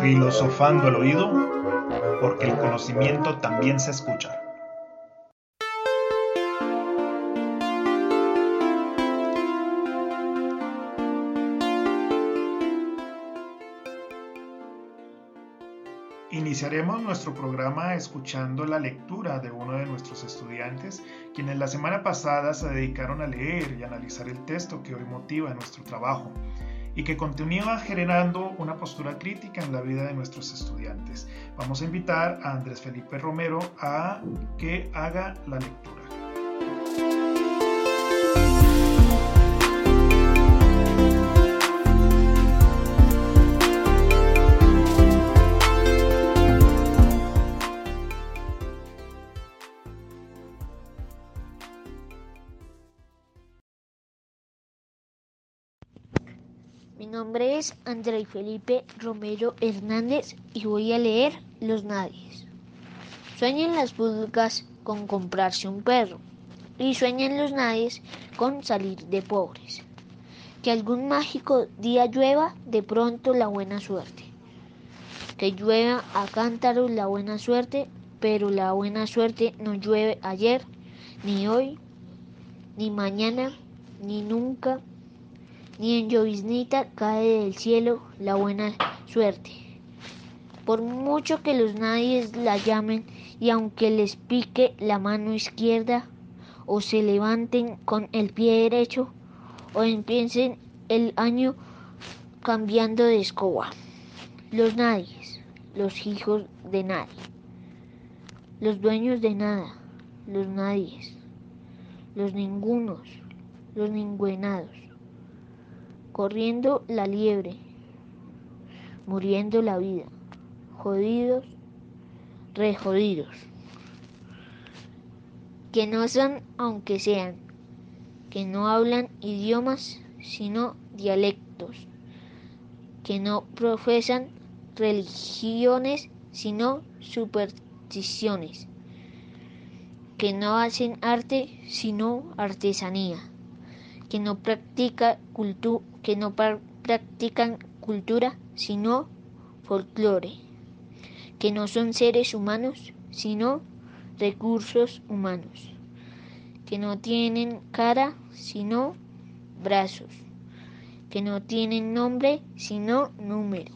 Filosofando al oído, porque el conocimiento también se escucha. Iniciaremos nuestro programa escuchando la lectura de uno de nuestros estudiantes, quienes la semana pasada se dedicaron a leer y analizar el texto que hoy motiva nuestro trabajo y que continúa generando una postura crítica en la vida de nuestros estudiantes. Vamos a invitar a Andrés Felipe Romero a que haga la lectura. Mi nombre es André Felipe Romero Hernández y voy a leer Los Nadies. Sueñan las pulgas con comprarse un perro y sueñan los nadies con salir de pobres. Que algún mágico día llueva de pronto la buena suerte. Que llueva a cántaros la buena suerte, pero la buena suerte no llueve ayer, ni hoy, ni mañana, ni nunca ni en lloviznita cae del cielo la buena suerte. Por mucho que los nadies la llamen y aunque les pique la mano izquierda o se levanten con el pie derecho o empiecen el año cambiando de escoba. Los nadies, los hijos de nadie, los dueños de nada, los nadies, los ningunos, los ningüenados corriendo la liebre, muriendo la vida, jodidos, rejodidos, que no son aunque sean, que no hablan idiomas sino dialectos, que no profesan religiones sino supersticiones, que no hacen arte sino artesanía, que no practica cultura que no practican cultura sino folclore, que no son seres humanos sino recursos humanos, que no tienen cara sino brazos, que no tienen nombre sino número,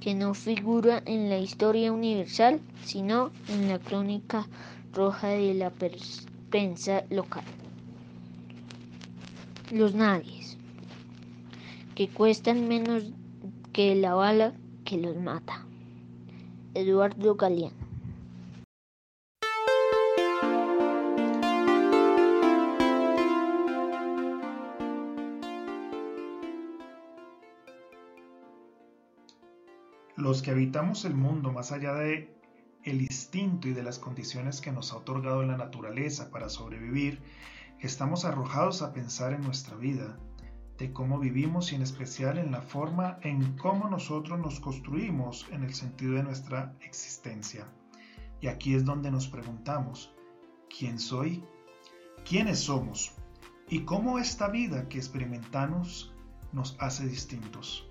que no figura en la historia universal sino en la crónica roja de la prensa local. Los nadies que cuestan menos que la bala que los mata. Eduardo Galeano. Los que habitamos el mundo más allá de el instinto y de las condiciones que nos ha otorgado la naturaleza para sobrevivir, estamos arrojados a pensar en nuestra vida, de cómo vivimos y en especial en la forma en cómo nosotros nos construimos en el sentido de nuestra existencia. Y aquí es donde nos preguntamos, ¿quién soy? ¿Quiénes somos? ¿Y cómo esta vida que experimentamos nos hace distintos?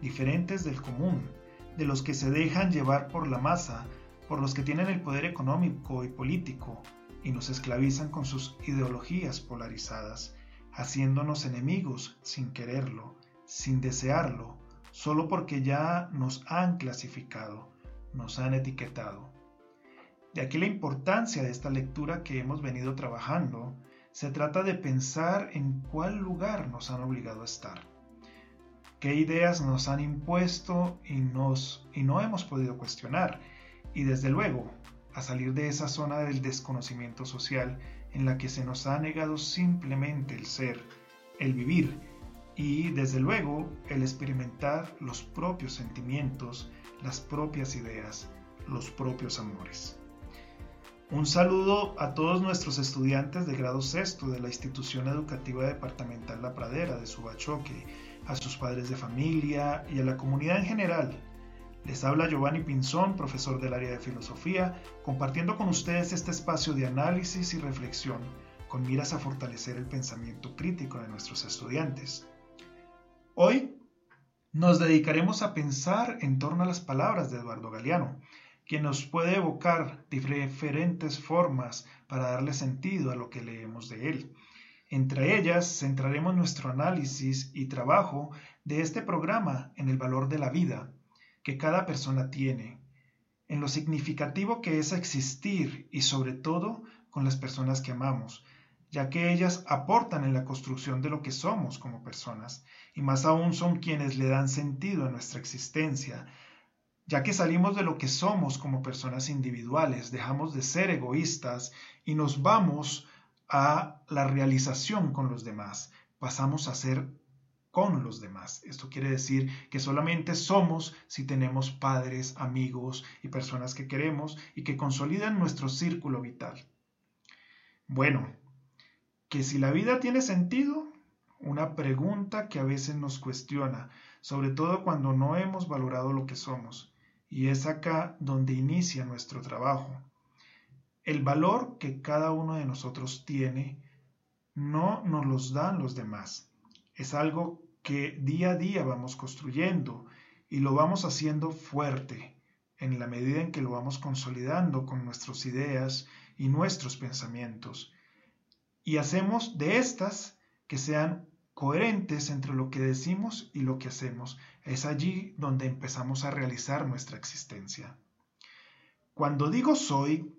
Diferentes del común, de los que se dejan llevar por la masa, por los que tienen el poder económico y político y nos esclavizan con sus ideologías polarizadas haciéndonos enemigos sin quererlo, sin desearlo, solo porque ya nos han clasificado, nos han etiquetado. De aquí la importancia de esta lectura que hemos venido trabajando. Se trata de pensar en cuál lugar nos han obligado a estar, qué ideas nos han impuesto y, nos, y no hemos podido cuestionar, y desde luego a salir de esa zona del desconocimiento social en la que se nos ha negado simplemente el ser, el vivir y desde luego el experimentar los propios sentimientos, las propias ideas, los propios amores. Un saludo a todos nuestros estudiantes de grado sexto de la institución educativa departamental La Pradera de Subachoque, a sus padres de familia y a la comunidad en general les habla Giovanni Pinzón, profesor del área de filosofía, compartiendo con ustedes este espacio de análisis y reflexión con miras a fortalecer el pensamiento crítico de nuestros estudiantes. Hoy nos dedicaremos a pensar en torno a las palabras de Eduardo Galeano, quien nos puede evocar diferentes formas para darle sentido a lo que leemos de él. Entre ellas, centraremos nuestro análisis y trabajo de este programa en el valor de la vida que cada persona tiene, en lo significativo que es existir y sobre todo con las personas que amamos, ya que ellas aportan en la construcción de lo que somos como personas, y más aún son quienes le dan sentido a nuestra existencia, ya que salimos de lo que somos como personas individuales, dejamos de ser egoístas y nos vamos a la realización con los demás, pasamos a ser con los demás. Esto quiere decir que solamente somos si tenemos padres, amigos y personas que queremos y que consolidan nuestro círculo vital. Bueno, que si la vida tiene sentido, una pregunta que a veces nos cuestiona, sobre todo cuando no hemos valorado lo que somos, y es acá donde inicia nuestro trabajo. El valor que cada uno de nosotros tiene no nos los dan los demás. Es algo que día a día vamos construyendo y lo vamos haciendo fuerte en la medida en que lo vamos consolidando con nuestras ideas y nuestros pensamientos. Y hacemos de estas que sean coherentes entre lo que decimos y lo que hacemos. Es allí donde empezamos a realizar nuestra existencia. Cuando digo soy,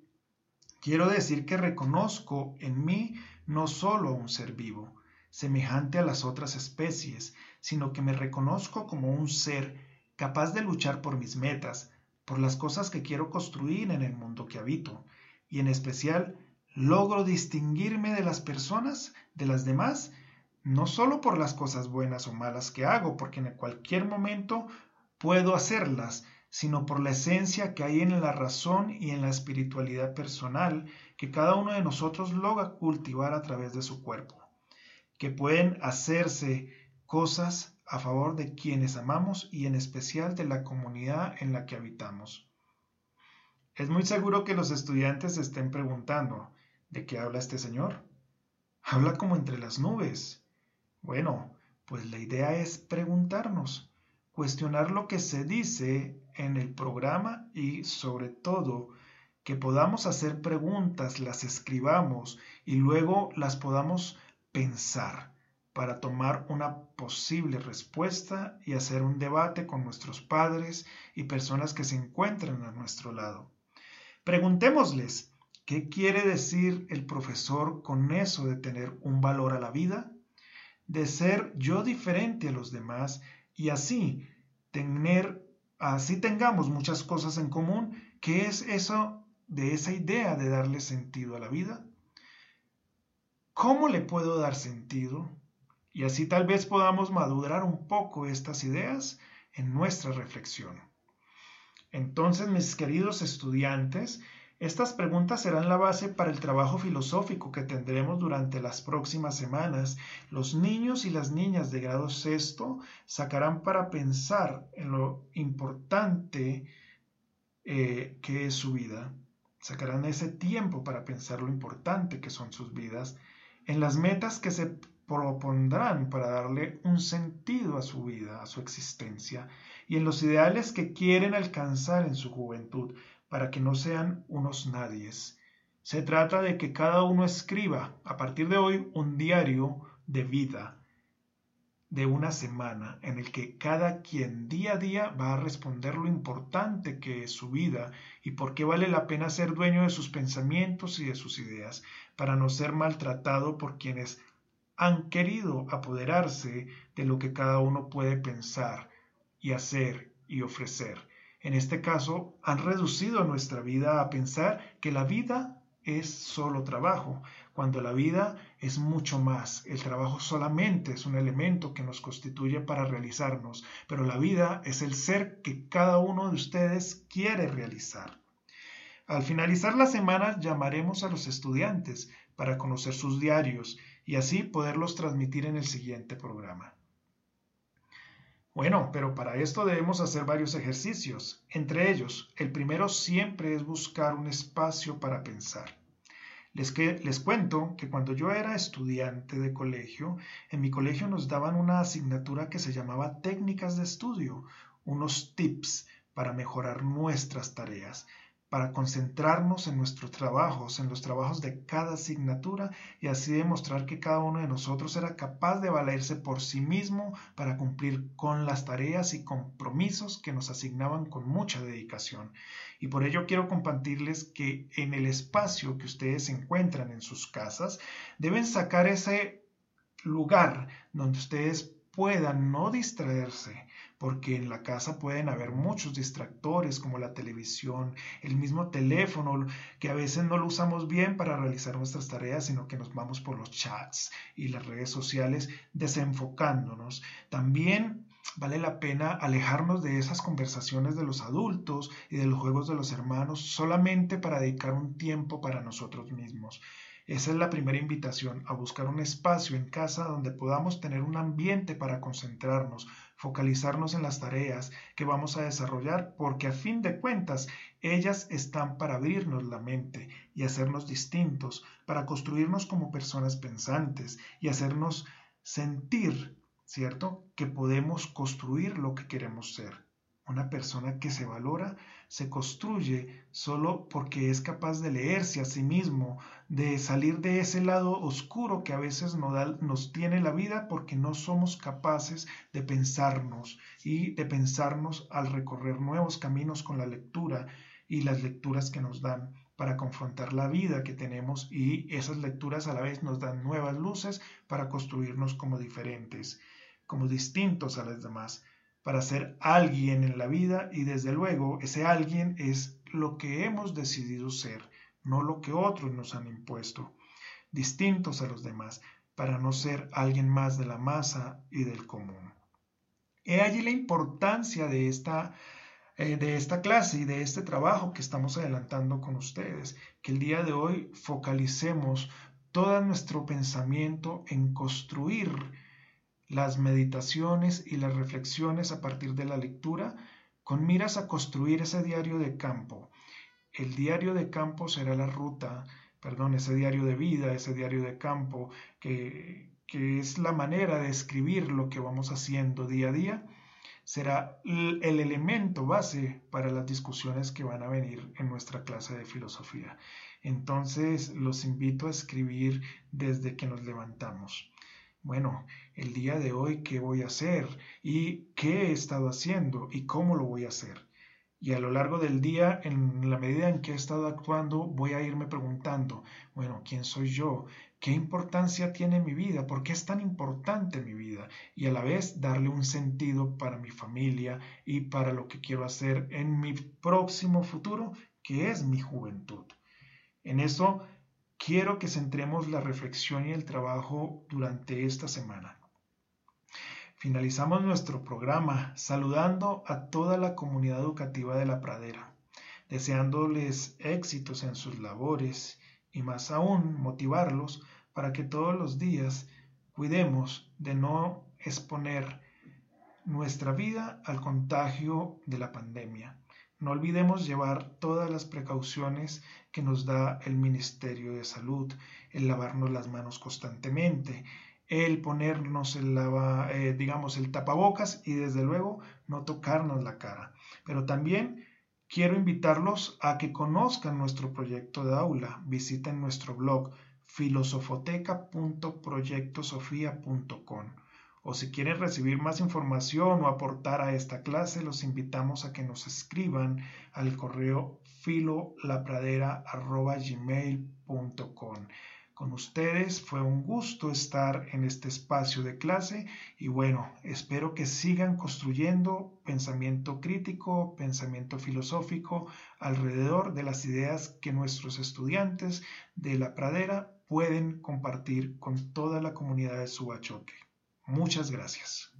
Quiero decir que reconozco en mí no solo a un ser vivo, semejante a las otras especies, sino que me reconozco como un ser capaz de luchar por mis metas, por las cosas que quiero construir en el mundo que habito, y en especial logro distinguirme de las personas, de las demás, no solo por las cosas buenas o malas que hago, porque en cualquier momento puedo hacerlas, sino por la esencia que hay en la razón y en la espiritualidad personal que cada uno de nosotros logra cultivar a través de su cuerpo, que pueden hacerse cosas a favor de quienes amamos y en especial de la comunidad en la que habitamos. Es muy seguro que los estudiantes estén preguntando, ¿de qué habla este señor? Habla como entre las nubes. Bueno, pues la idea es preguntarnos, cuestionar lo que se dice en el programa y sobre todo que podamos hacer preguntas, las escribamos y luego las podamos pensar para tomar una posible respuesta y hacer un debate con nuestros padres y personas que se encuentran a nuestro lado. Preguntémosles, ¿qué quiere decir el profesor con eso de tener un valor a la vida? De ser yo diferente a los demás y así tener así tengamos muchas cosas en común, ¿qué es eso de esa idea de darle sentido a la vida? ¿Cómo le puedo dar sentido? Y así tal vez podamos madurar un poco estas ideas en nuestra reflexión. Entonces, mis queridos estudiantes, estas preguntas serán la base para el trabajo filosófico que tendremos durante las próximas semanas. Los niños y las niñas de grado sexto sacarán para pensar en lo importante eh, que es su vida. Sacarán ese tiempo para pensar lo importante que son sus vidas, en las metas que se propondrán para darle un sentido a su vida, a su existencia, y en los ideales que quieren alcanzar en su juventud para que no sean unos nadies. Se trata de que cada uno escriba a partir de hoy un diario de vida de una semana en el que cada quien día a día va a responder lo importante que es su vida y por qué vale la pena ser dueño de sus pensamientos y de sus ideas para no ser maltratado por quienes han querido apoderarse de lo que cada uno puede pensar y hacer y ofrecer. En este caso, han reducido nuestra vida a pensar que la vida es solo trabajo, cuando la vida es mucho más. El trabajo solamente es un elemento que nos constituye para realizarnos, pero la vida es el ser que cada uno de ustedes quiere realizar. Al finalizar la semana llamaremos a los estudiantes para conocer sus diarios y así poderlos transmitir en el siguiente programa. Bueno, pero para esto debemos hacer varios ejercicios. Entre ellos, el primero siempre es buscar un espacio para pensar. Les, que, les cuento que cuando yo era estudiante de colegio, en mi colegio nos daban una asignatura que se llamaba técnicas de estudio, unos tips para mejorar nuestras tareas para concentrarnos en nuestros trabajos, en los trabajos de cada asignatura y así demostrar que cada uno de nosotros era capaz de valerse por sí mismo para cumplir con las tareas y compromisos que nos asignaban con mucha dedicación. Y por ello quiero compartirles que en el espacio que ustedes encuentran en sus casas, deben sacar ese lugar donde ustedes puedan no distraerse, porque en la casa pueden haber muchos distractores como la televisión, el mismo teléfono, que a veces no lo usamos bien para realizar nuestras tareas, sino que nos vamos por los chats y las redes sociales desenfocándonos. También vale la pena alejarnos de esas conversaciones de los adultos y de los juegos de los hermanos solamente para dedicar un tiempo para nosotros mismos. Esa es la primera invitación, a buscar un espacio en casa donde podamos tener un ambiente para concentrarnos, focalizarnos en las tareas que vamos a desarrollar, porque a fin de cuentas ellas están para abrirnos la mente y hacernos distintos, para construirnos como personas pensantes y hacernos sentir, ¿cierto?, que podemos construir lo que queremos ser. Una persona que se valora se construye solo porque es capaz de leerse a sí mismo, de salir de ese lado oscuro que a veces nos, tiene la vida porque no somos capaces de pensarnos y de pensarnos al recorrer nuevos caminos con la lectura y las lecturas que nos dan para confrontar la vida que tenemos y esas lecturas a la vez nos dan nuevas luces para construirnos como diferentes, como distintos a las demás para ser alguien en la vida y desde luego ese alguien es lo que hemos decidido ser, no lo que otros nos han impuesto, distintos a los demás, para no ser alguien más de la masa y del común. He allí la importancia de esta, eh, de esta clase y de este trabajo que estamos adelantando con ustedes, que el día de hoy focalicemos todo nuestro pensamiento en construir las meditaciones y las reflexiones a partir de la lectura con miras a construir ese diario de campo. El diario de campo será la ruta, perdón, ese diario de vida, ese diario de campo, que, que es la manera de escribir lo que vamos haciendo día a día, será el elemento base para las discusiones que van a venir en nuestra clase de filosofía. Entonces los invito a escribir desde que nos levantamos bueno, el día de hoy, ¿qué voy a hacer? ¿Y qué he estado haciendo? ¿Y cómo lo voy a hacer? Y a lo largo del día, en la medida en que he estado actuando, voy a irme preguntando, bueno, ¿quién soy yo? ¿Qué importancia tiene mi vida? ¿Por qué es tan importante mi vida? Y a la vez darle un sentido para mi familia y para lo que quiero hacer en mi próximo futuro, que es mi juventud. En eso quiero que centremos la reflexión y el trabajo durante esta semana. Finalizamos nuestro programa saludando a toda la comunidad educativa de la pradera, deseándoles éxitos en sus labores y más aún motivarlos para que todos los días cuidemos de no exponer nuestra vida al contagio de la pandemia no olvidemos llevar todas las precauciones que nos da el Ministerio de Salud, el lavarnos las manos constantemente, el ponernos el eh, digamos, el tapabocas y desde luego no tocarnos la cara. Pero también quiero invitarlos a que conozcan nuestro proyecto de aula. Visiten nuestro blog filosofoteca.proyectosofía.com o si quieren recibir más información o aportar a esta clase, los invitamos a que nos escriban al correo filolapradera.gmail.com. Con ustedes fue un gusto estar en este espacio de clase y bueno, espero que sigan construyendo pensamiento crítico, pensamiento filosófico alrededor de las ideas que nuestros estudiantes de la pradera pueden compartir con toda la comunidad de Subachoque. Muchas gracias.